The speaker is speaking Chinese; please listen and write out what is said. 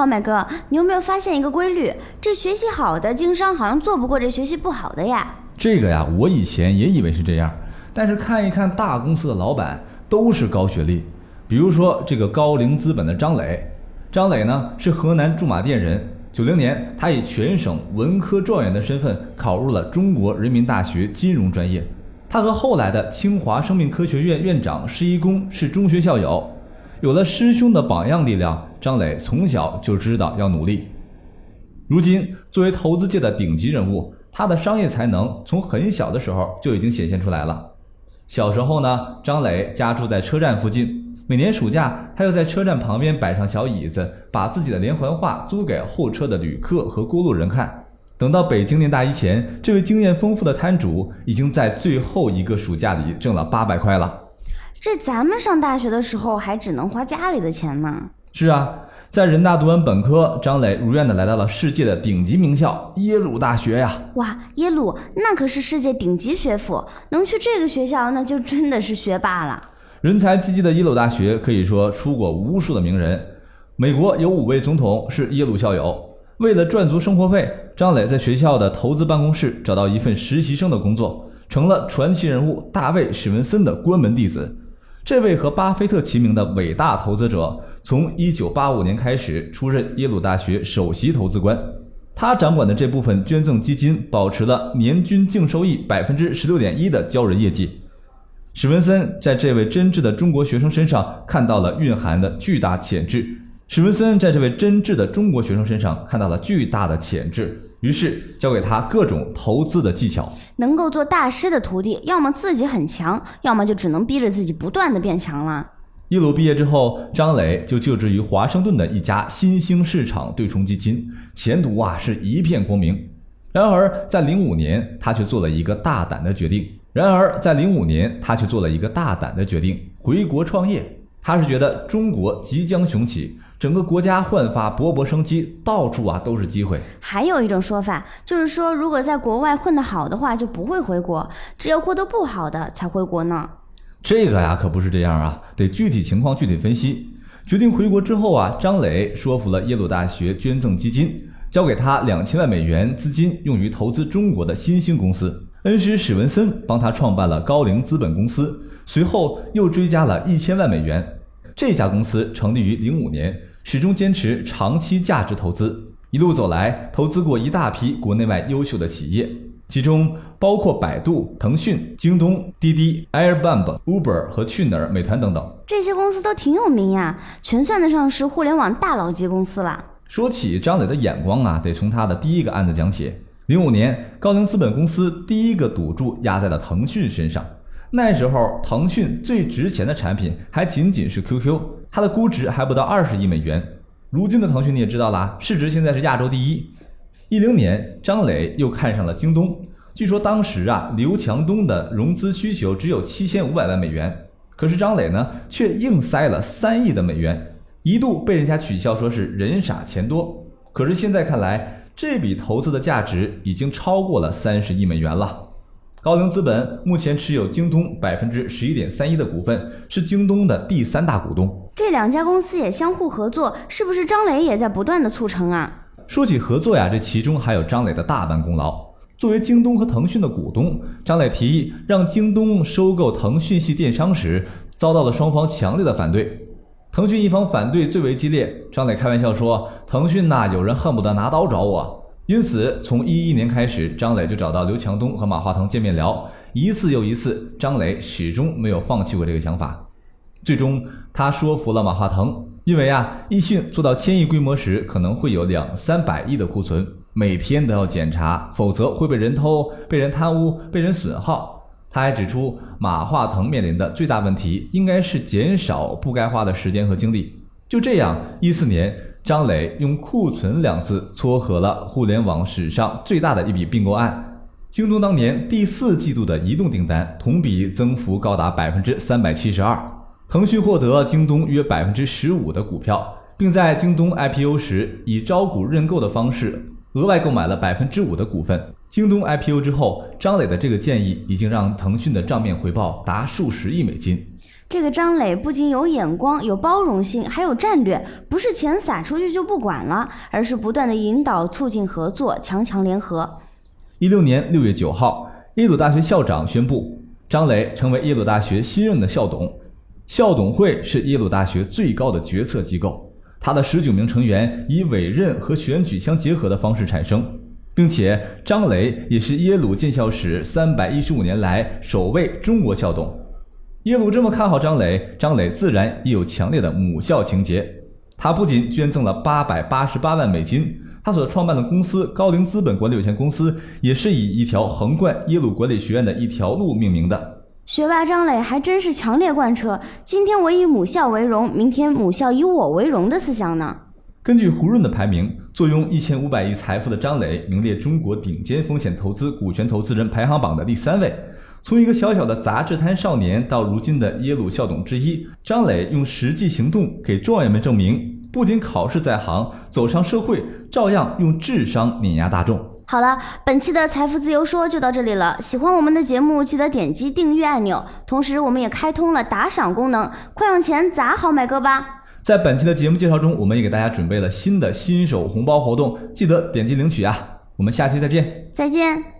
浩麦哥，你有没有发现一个规律？这学习好的经商好像做不过这学习不好的呀。这个呀，我以前也以为是这样，但是看一看大公司的老板都是高学历，比如说这个高瓴资本的张磊。张磊呢是河南驻马店人，九零年他以全省文科状元的身份考入了中国人民大学金融专业。他和后来的清华生命科学院院长施一公是中学校友。有了师兄的榜样力量，张磊从小就知道要努力。如今，作为投资界的顶级人物，他的商业才能从很小的时候就已经显现出来了。小时候呢，张磊家住在车站附近。每年暑假，他又在车站旁边摆上小椅子，把自己的连环画租给候车的旅客和过路人看。等到北京念大一前，这位经验丰富的摊主已经在最后一个暑假里挣了八百块了。这咱们上大学的时候还只能花家里的钱呢。是啊，在人大读完本科，张磊如愿的来到了世界的顶级名校耶鲁大学呀！哇，耶鲁那可是世界顶级学府，能去这个学校，那就真的是学霸了。人才济济的耶鲁大学可以说出过无数的名人，美国有五位总统是耶鲁校友。为了赚足生活费，张磊在学校的投资办公室找到一份实习生的工作，成了传奇人物大卫·史文森的关门弟子。这位和巴菲特齐名的伟大投资者，从1985年开始出任耶鲁大学首席投资官。他掌管的这部分捐赠基金保持了年均净收益百分之十六点一的骄人业绩。史文森在这位真挚的中国学生身上看到了蕴含的巨大潜质。史文森在这位真挚的中国学生身上看到了巨大的潜质，于是教给他各种投资的技巧。能够做大师的徒弟，要么自己很强，要么就只能逼着自己不断的变强了。耶鲁毕业之后，张磊就就职于华盛顿的一家新兴市场对冲基金，前途啊是一片光明。然而，在零五年，他却做了一个大胆的决定。然而，在零五年，他却做了一个大胆的决定，回国创业。他是觉得中国即将雄起，整个国家焕发勃勃生机，到处啊都是机会。还有一种说法，就是说如果在国外混得好的话，就不会回国；只有过得不好的才回国呢。这个呀，可不是这样啊，得具体情况具体分析。决定回国之后啊，张磊说服了耶鲁大学捐赠基金，交给他两千万美元资金，用于投资中国的新兴公司。恩师史文森帮他创办了高瓴资本公司，随后又追加了一千万美元。这家公司成立于零五年，始终坚持长期价值投资。一路走来，投资过一大批国内外优秀的企业，其中包括百度、腾讯、京东、滴滴、Airbnb、Uber 和去哪儿、美团等等。这些公司都挺有名呀，全算得上是互联网大佬级公司了。说起张磊的眼光啊，得从他的第一个案子讲起。零五年，高瓴资本公司第一个赌注压在了腾讯身上。那时候，腾讯最值钱的产品还仅仅是 QQ，它的估值还不到二十亿美元。如今的腾讯你也知道啦，市值现在是亚洲第一。一零年，张磊又看上了京东。据说当时啊，刘强东的融资需求只有七千五百万美元，可是张磊呢，却硬塞了三亿的美元，一度被人家取笑说是人傻钱多。可是现在看来，这笔投资的价值已经超过了三十亿美元了。高瓴资本目前持有京东百分之十一点三一的股份，是京东的第三大股东。这两家公司也相互合作，是不是张磊也在不断的促成啊？说起合作呀，这其中还有张磊的大半功劳。作为京东和腾讯的股东，张磊提议让京东收购腾讯系电商时，遭到了双方强烈的反对。腾讯一方反对最为激烈，张磊开玩笑说：“腾讯呐，有人恨不得拿刀找我。”因此，从一一年开始，张磊就找到刘强东和马化腾见面聊，一次又一次，张磊始终没有放弃过这个想法。最终，他说服了马化腾，因为啊，易迅做到千亿规模时，可能会有两三百亿的库存，每天都要检查，否则会被人偷、被人贪污、被人损耗。他还指出，马化腾面临的最大问题应该是减少不该花的时间和精力。就这样，一四年，张磊用“库存”两字撮合了互联网史上最大的一笔并购案。京东当年第四季度的移动订单同比增幅高达百分之三百七十二。腾讯获得京东约百分之十五的股票，并在京东 IPO 时以招股认购的方式额外购买了百分之五的股份。京东 IPO 之后，张磊的这个建议已经让腾讯的账面回报达数十亿美金。这个张磊不仅有眼光、有包容性，还有战略，不是钱撒出去就不管了，而是不断的引导、促进合作，强强联合。一六年六月九号，耶鲁大学校长宣布，张磊成为耶鲁大学新任的校董。校董会是耶鲁大学最高的决策机构，他的十九名成员以委任和选举相结合的方式产生，并且张磊也是耶鲁建校史三百一十五年来首位中国校董。耶鲁这么看好张磊，张磊自然也有强烈的母校情节。他不仅捐赠了八百八十八万美金。他所创办的公司高瓴资本管理有限公司，也是以一条横贯耶鲁管理学院的一条路命名的。学霸张磊还真是强烈贯彻“今天我以母校为荣，明天母校以我为荣”的思想呢。根据胡润的排名，坐拥一千五百亿财富的张磊，名列中国顶尖风险投资股权投资人排行榜的第三位。从一个小小的杂志摊少年，到如今的耶鲁校董之一，张磊用实际行动给状元们证明。不仅考试在行，走上社会照样用智商碾压大众。好了，本期的财富自由说就到这里了。喜欢我们的节目，记得点击订阅按钮。同时，我们也开通了打赏功能，快用钱砸好买哥吧！在本期的节目介绍中，我们也给大家准备了新的新手红包活动，记得点击领取啊！我们下期再见，再见。